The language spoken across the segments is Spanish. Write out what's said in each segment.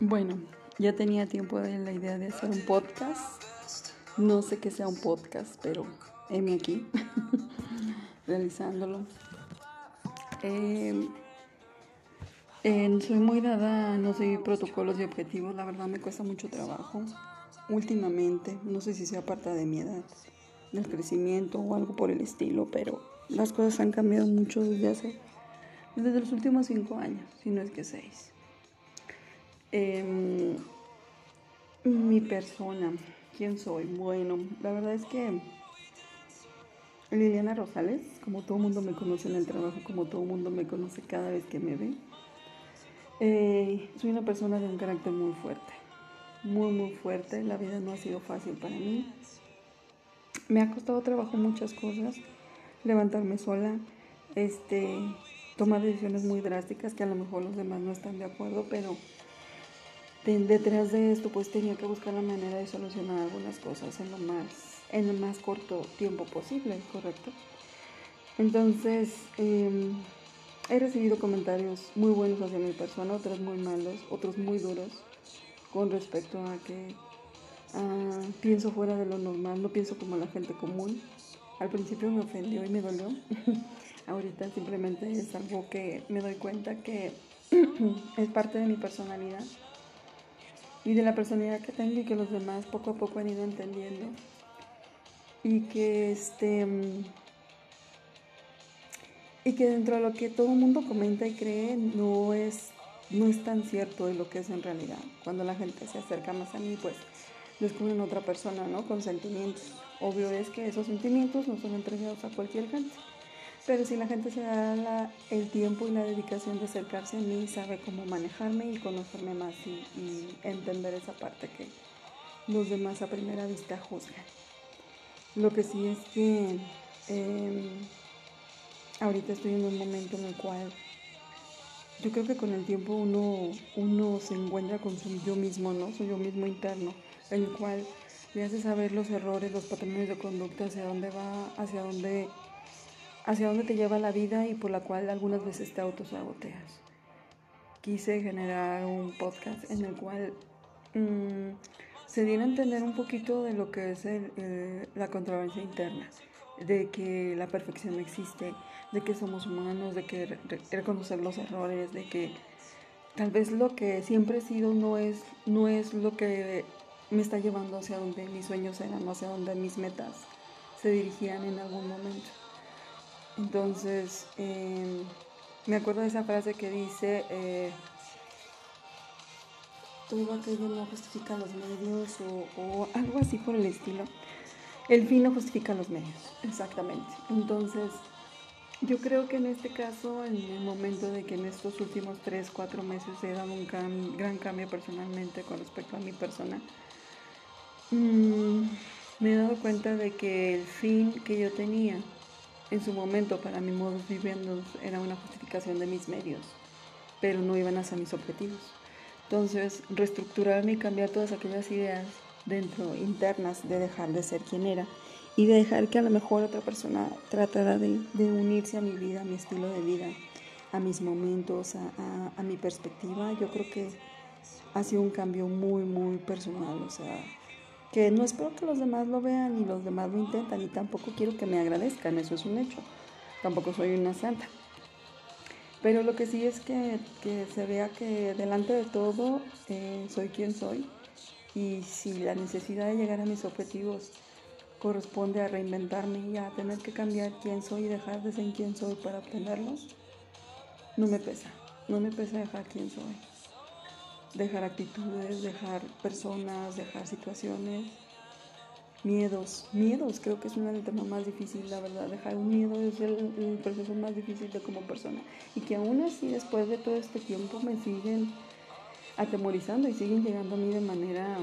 Bueno, ya tenía tiempo de la idea de hacer un podcast. No sé qué sea un podcast, pero heme aquí realizándolo. Em, soy muy dada no seguir protocolos y objetivos. La verdad me cuesta mucho trabajo. Últimamente, no sé si sea parte de mi edad, del crecimiento o algo por el estilo, pero las cosas han cambiado mucho desde hace, desde los últimos cinco años, si no es que seis. Em, mi persona, ¿quién soy? Bueno, la verdad es que Liliana Rosales, como todo mundo me conoce en el trabajo, como todo mundo me conoce cada vez que me ve, eh, soy una persona de un carácter muy fuerte, muy, muy fuerte. La vida no ha sido fácil para mí. Me ha costado trabajo muchas cosas, levantarme sola, este, tomar decisiones muy drásticas que a lo mejor los demás no están de acuerdo, pero detrás de esto pues tenía que buscar la manera de solucionar algunas cosas en lo más, en el más corto tiempo posible, ¿correcto? Entonces, em, he recibido comentarios muy buenos hacia mi persona, otros muy malos, otros muy duros, con respecto a que ah, pienso fuera de lo normal, no pienso como la gente común. Al principio me ofendió y me dolió. Ahorita simplemente es algo que me doy cuenta que es parte de mi personalidad y de la personalidad que tengo y que los demás poco a poco han ido entendiendo. Y que este y que dentro de lo que todo el mundo comenta y cree no es no es tan cierto de lo que es en realidad. Cuando la gente se acerca más a mí, pues descubren otra persona, ¿no? Con sentimientos. Obvio es que esos sentimientos no son entregados a cualquier gente. Pero si la gente se da el tiempo y la dedicación de acercarse a mí, sabe cómo manejarme y conocerme más y, entender esa parte que los demás a primera vista juzgan. Lo que sí es que em, ahorita estoy en un momento en el cual yo creo que con el tiempo uno, uno se encuentra con su yo mismo, ¿no? Su yo mismo interno, el cual le hace saber los errores, los patrones de conducta, hacia dónde va, hacia dónde hacia dónde te lleva la vida y por la cual algunas veces te autosaboteas. Quise generar un podcast en el cual mm, se diera a entender un poquito de lo que es la controversia interna, de que la perfección existe, de que somos humanos, de que reconocer los errores, de que tal vez lo que siempre he sido no es, no es lo que me está llevando hacia donde mis sueños eran, hacia donde mis metas se dirigían en algún momento. Entonces, em, me acuerdo de esa frase que dice, eh, todo aquello no justifica los medios o, algo así por el estilo. El fin no justifica los medios, exactamente. Entonces, yo creo que en este caso, en el momento de que en estos últimos 3, 4 meses he dado un gran cambio personalmente con respecto a mi persona, mm, me he dado cuenta de que el fin que yo tenía, en su momento, para mi modo viviendo, era una justificación de mis medios, pero no iban hacia mis objetivos. Entonces, reestructurarme y cambiar todas aquellas ideas dentro, internas, de dejar de ser quien era y de dejar que a lo mejor otra persona tratara de, unirse a mi vida, a mi estilo de vida, a mis momentos, a, a mi perspectiva, yo creo que ha sido un cambio muy, muy personal. O sea, que no espero que los demás lo vean y los demás lo intentan y tampoco quiero que me agradezcan, eso es un hecho. Tampoco soy una santa. Pero lo que sí es que, se vea que delante de todo eh, soy quien soy y si la necesidad de llegar a mis objetivos corresponde a reinventarme y a tener que cambiar quién soy y dejar de ser quien soy para obtenerlos, no me pesa, no me pesa dejar quién soy dejar actitudes, dejar personas, dejar situaciones, miedos. Miedos, creo que es uno de los temas más difíciles, la verdad. Dejar un miedo es el, proceso más difícil de como persona. Y que aún así, después de todo este tiempo, me siguen atemorizando y siguen llegando a mí de manera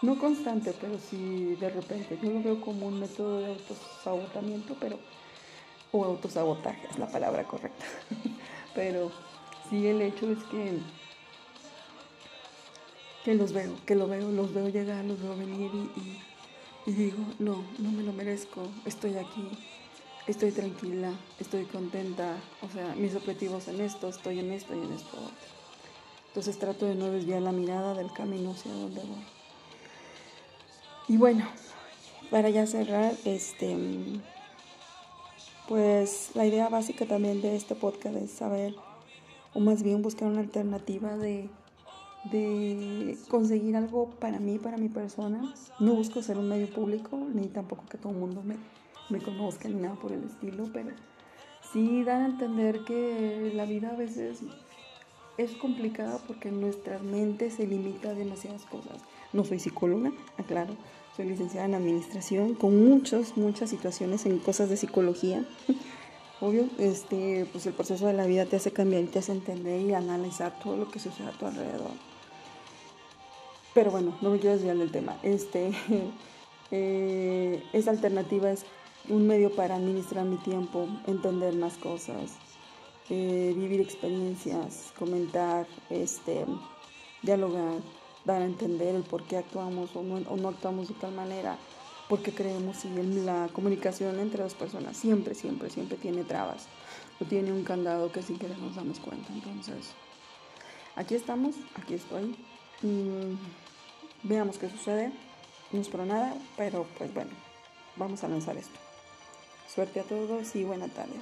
no constante, pero sí de repente. Yo lo veo como un método de autosabotamiento, pero. o autosabotaje es la palabra correcta. pero sí, el hecho es que que los veo, que lo veo, los veo llegar, los veo venir y, digo, no, no me lo merezco, estoy aquí, estoy tranquila, estoy contenta, o sea, mis objetivos en esto, estoy en esto y en esto Entonces trato de no desviar la mirada del camino hacia donde voy. Y bueno, para ya cerrar, este, pues la idea básica también de este podcast es saber, o más bien buscar una alternativa de, de conseguir algo para mí, para mi persona. No busco ser un medio público, ni tampoco que todo el mundo me, me conozca, ni nada por el estilo, pero sí dar a entender que la vida a veces es complicada porque nuestra mente se limita a demasiadas cosas. No soy psicóloga, aclaro, soy licenciada en administración con muchas, muchas situaciones en cosas de psicología. Obvio, este, pues el proceso de la vida te hace cambiar, te hace entender y analizar todo lo que sucede a tu alrededor. Pero bueno, no me quiero desviar del tema. Este, eh, esta alternativa es un medio para administrar mi tiempo, entender más cosas, eh, vivir experiencias, comentar, este, dialogar, dar a entender el por qué actuamos o no, actuamos de tal manera, porque creemos en la comunicación entre dos personas siempre, siempre, siempre tiene trabas o tiene un candado que sin querer nos damos cuenta. Entonces, aquí estamos, aquí estoy. Veamos qué sucede. No espero nada, pero pues bueno, vamos a lanzar esto. Suerte a todos y buena tarde.